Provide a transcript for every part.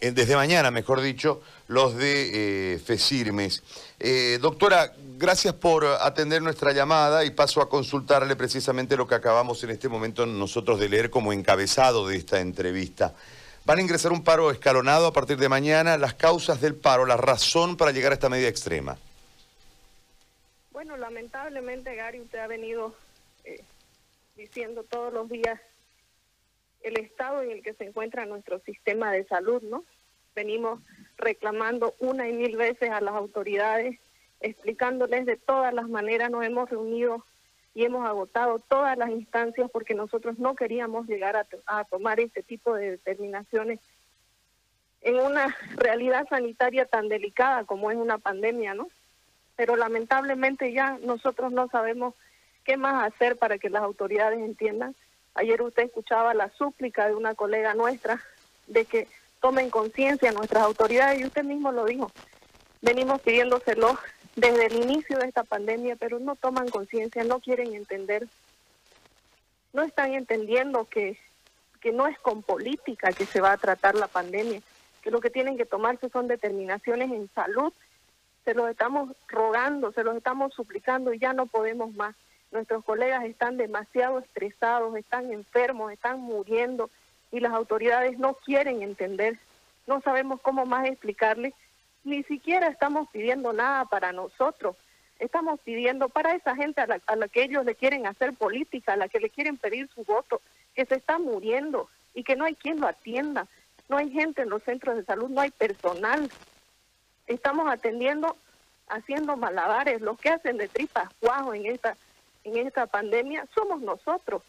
eh, desde mañana, mejor dicho, los de eh, FESIRMES. Eh, doctora, gracias por atender nuestra llamada y paso a consultarle precisamente lo que acabamos en este momento nosotros de leer como encabezado de esta entrevista. Van a ingresar un paro escalonado a partir de mañana. Las causas del paro, la razón para llegar a esta medida extrema. Bueno, lamentablemente, Gary, usted ha venido diciendo todos los días el estado en el que se encuentra nuestro sistema de salud, ¿no? Venimos reclamando una y mil veces a las autoridades, explicándoles de todas las maneras, nos hemos reunido y hemos agotado todas las instancias porque nosotros no queríamos llegar a, a tomar este tipo de determinaciones en una realidad sanitaria tan delicada como es una pandemia, ¿no? Pero lamentablemente ya nosotros no sabemos qué más hacer para que las autoridades entiendan Ayer usted escuchaba la súplica de una colega nuestra de que tomen conciencia nuestras autoridades y usted mismo lo dijo. Venimos pidiéndoselo desde el inicio de esta pandemia, pero no toman conciencia, no quieren entender. No están entendiendo que, que no es con política que se va a tratar la pandemia, que lo que tienen que tomarse son determinaciones en salud. Se los estamos rogando, se los estamos suplicando y ya no podemos más. Nuestros colegas están demasiado estresados, están enfermos, están muriendo y las autoridades no quieren entender. No sabemos cómo más explicarles. Ni siquiera estamos pidiendo nada para nosotros. Estamos pidiendo para esa gente a la, a la que ellos le quieren hacer política, a la que le quieren pedir su voto, que se está muriendo y que no hay quien lo atienda. No hay gente en los centros de salud, no hay personal. Estamos atendiendo, haciendo malabares, los que hacen de tripas cuajo en esta en esta pandemia somos nosotros,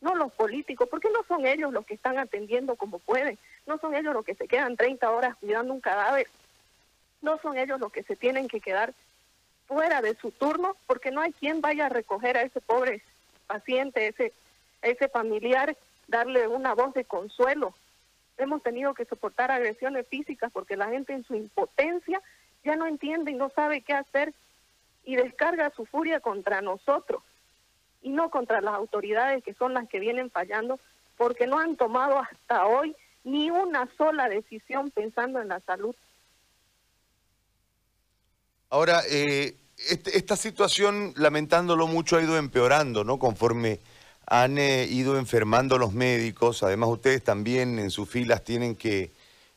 no los políticos, porque no son ellos los que están atendiendo como pueden, no son ellos los que se quedan 30 horas cuidando un cadáver, no son ellos los que se tienen que quedar fuera de su turno porque no hay quien vaya a recoger a ese pobre paciente, ese, ese familiar, darle una voz de consuelo. Hemos tenido que soportar agresiones físicas porque la gente en su impotencia ya no entiende y no sabe qué hacer y descarga su furia contra nosotros y no contra las autoridades que son las que vienen fallando porque no han tomado hasta hoy ni una sola decisión pensando en la salud. Ahora, eh, este, esta situación, lamentándolo mucho, ha ido empeorando, ¿no? Conforme han eh, ido enfermando los médicos, además ustedes también en sus filas tienen que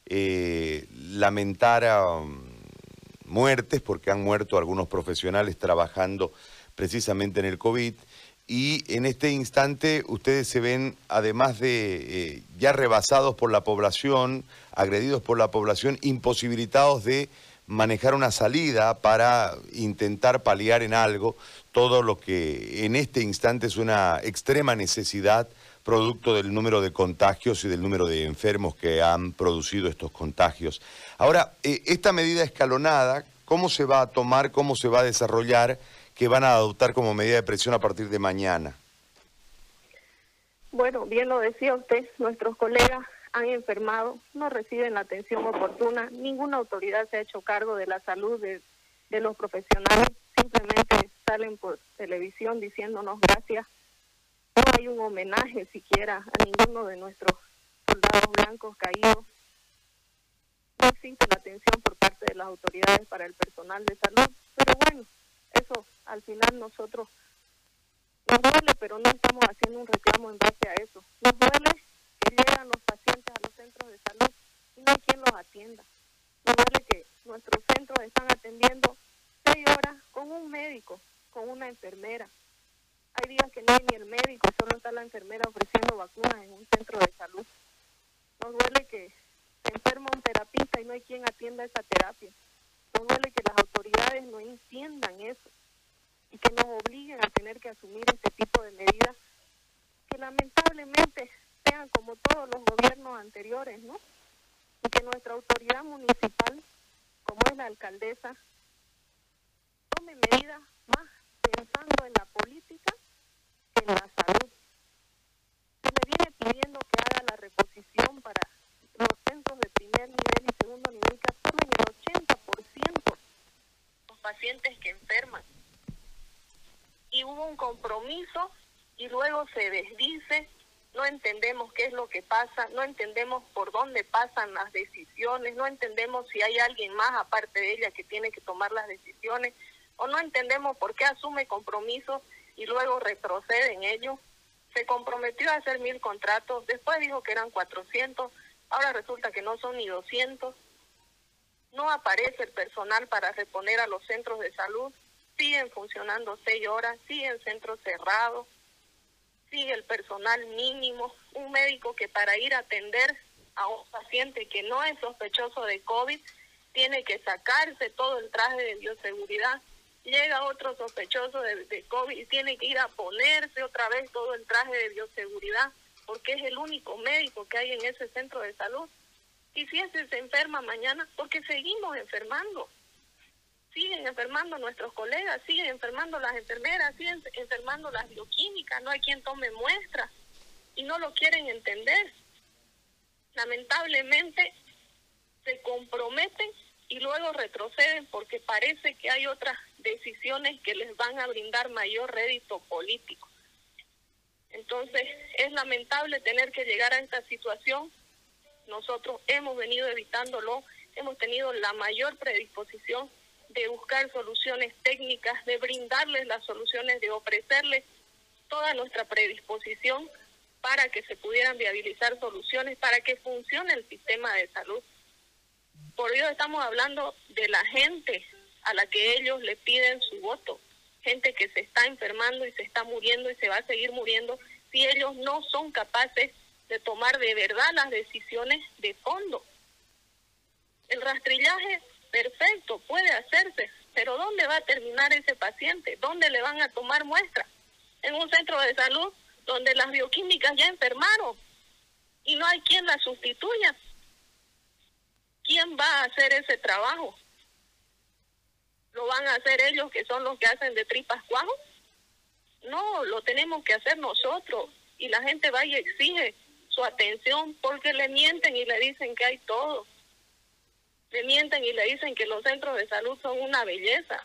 eh, lamentar a muertes, porque han muerto algunos profesionales trabajando precisamente en el COVID. Y en este instante ustedes se ven, además de eh, ya rebasados por la población, agredidos por la población, imposibilitados de manejar una salida para intentar paliar en algo todo lo que en este instante es una extrema necesidad producto del número de contagios y del número de enfermos que han producido estos contagios. Ahora, eh, esta medida escalonada, ¿cómo se va a tomar, cómo se va a desarrollar, que van a adoptar como medida de presión a partir de mañana? Bueno, bien lo decía usted, nuestros colegas han enfermado, no reciben la atención oportuna, ninguna autoridad se ha hecho cargo de la salud de, de los profesionales, simplemente salen por televisión diciéndonos gracias no hay un homenaje siquiera a ninguno de nuestros soldados blancos caídos. No existe la atención por parte de las autoridades para el personal de salud. Pero bueno, eso al final nosotros nos duele, pero no estamos haciendo un reclamo en base a eso. Nos duele que llegan los pacientes a los centros de salud y no hay quien los atienda. Nos duele que nuestros centros están atendiendo seis horas con un médico, con una enfermera, hay días que no hay ni el médico, solo está la enfermera ofreciendo vacunas en un centro de salud. Nos duele que se enferma un terapista y no hay quien atienda esa terapia. Nos duele que las autoridades no entiendan eso y que nos obliguen a tener que asumir este tipo de medidas que lamentablemente sean como todos los gobiernos anteriores, ¿no? Y que nuestra autoridad municipal, como es la alcaldesa, tome medidas más pensando en la política en la salud. Se le viene pidiendo que haga la reposición para los centros de primer nivel y segundo nivel que asumen el 80% los pacientes que enferman. Y hubo un compromiso y luego se desdice, no entendemos qué es lo que pasa, no entendemos por dónde pasan las decisiones, no entendemos si hay alguien más aparte de ella que tiene que tomar las decisiones, o no entendemos por qué asume compromisos y luego retrocede en ellos. Se comprometió a hacer mil contratos, después dijo que eran 400, ahora resulta que no son ni 200. No aparece el personal para reponer a los centros de salud, siguen funcionando seis horas, siguen centros cerrados sigue el personal mínimo, un médico que para ir a atender a un paciente que no es sospechoso de COVID tiene que sacarse todo el traje de bioseguridad. Llega otro sospechoso de, COVID y tiene que ir a ponerse otra vez todo el traje de bioseguridad porque es el único médico que hay en ese centro de salud. Y si ese se enferma mañana, porque seguimos enfermando siguen enfermando nuestros colegas, siguen enfermando las enfermeras, siguen enfermando las bioquímicas, no hay quien tome muestras y no lo quieren entender. Lamentablemente se comprometen y luego retroceden porque parece que hay otras decisiones que les van a brindar mayor rédito político. Entonces es lamentable tener que llegar a esta situación. Nosotros hemos venido evitándolo, hemos tenido la mayor predisposición de buscar soluciones técnicas, de brindarles las soluciones, de ofrecerles toda nuestra predisposición para que se pudieran viabilizar soluciones, para que funcione el sistema de salud. Por ello estamos hablando de la gente a la que ellos le piden su voto, gente que se está enfermando y se está muriendo y se va a seguir muriendo si ellos no son capaces de tomar de verdad las decisiones de fondo. El rastrillaje perfecto, puede hacerse, pero ¿dónde va a terminar ese paciente? ¿Dónde le van a tomar muestra? En un centro de salud donde las bioquímicas ya enfermaron y no hay quien la sustituya. ¿Quién va a hacer ese trabajo? ¿Lo van a hacer ellos que son los que hacen de tripas cuajos? No, lo tenemos que hacer nosotros. Y la gente va y exige su atención porque le mienten y le dicen que hay todo le mienten y le dicen que los centros de salud son una belleza.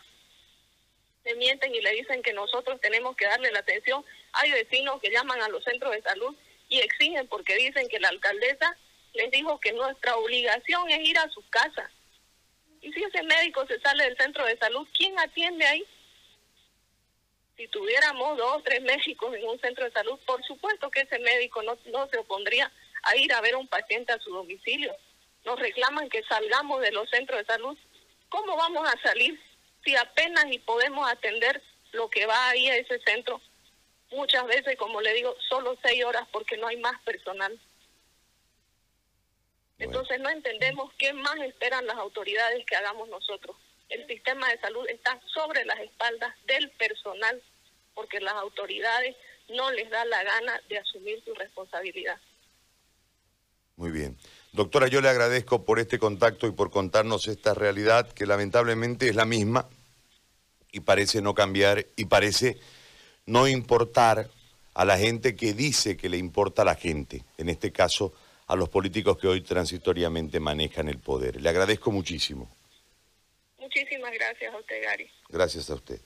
Le mienten y le dicen que nosotros tenemos que darle la atención. Hay vecinos que llaman a los centros de salud y exigen porque dicen que la alcaldesa les dijo que nuestra obligación es ir a sus casas. Y si ese médico se sale del centro de salud, ¿quién atiende ahí? Si tuviéramos dos o tres médicos en un centro de salud, por supuesto que ese médico no, no se opondría a ir a ver a un paciente a su domicilio nos reclaman que salgamos de los centros de salud. ¿Cómo vamos a salir si apenas y podemos atender lo que va ahí a ese centro? Muchas veces, como le digo, solo seis horas porque no hay más personal. Entonces no entendemos qué más esperan las autoridades que hagamos nosotros. El sistema de salud está sobre las espaldas del personal porque las autoridades no les da la gana de asumir su responsabilidad. Muy bien. Doctora, yo le agradezco por este contacto y por contarnos esta realidad que lamentablemente es la misma y parece no cambiar y parece no importar a la gente que dice que le importa a la gente, en este caso a los políticos que hoy transitoriamente manejan el poder. Le agradezco muchísimo. Muchísimas gracias a usted, Gary. Gracias a usted.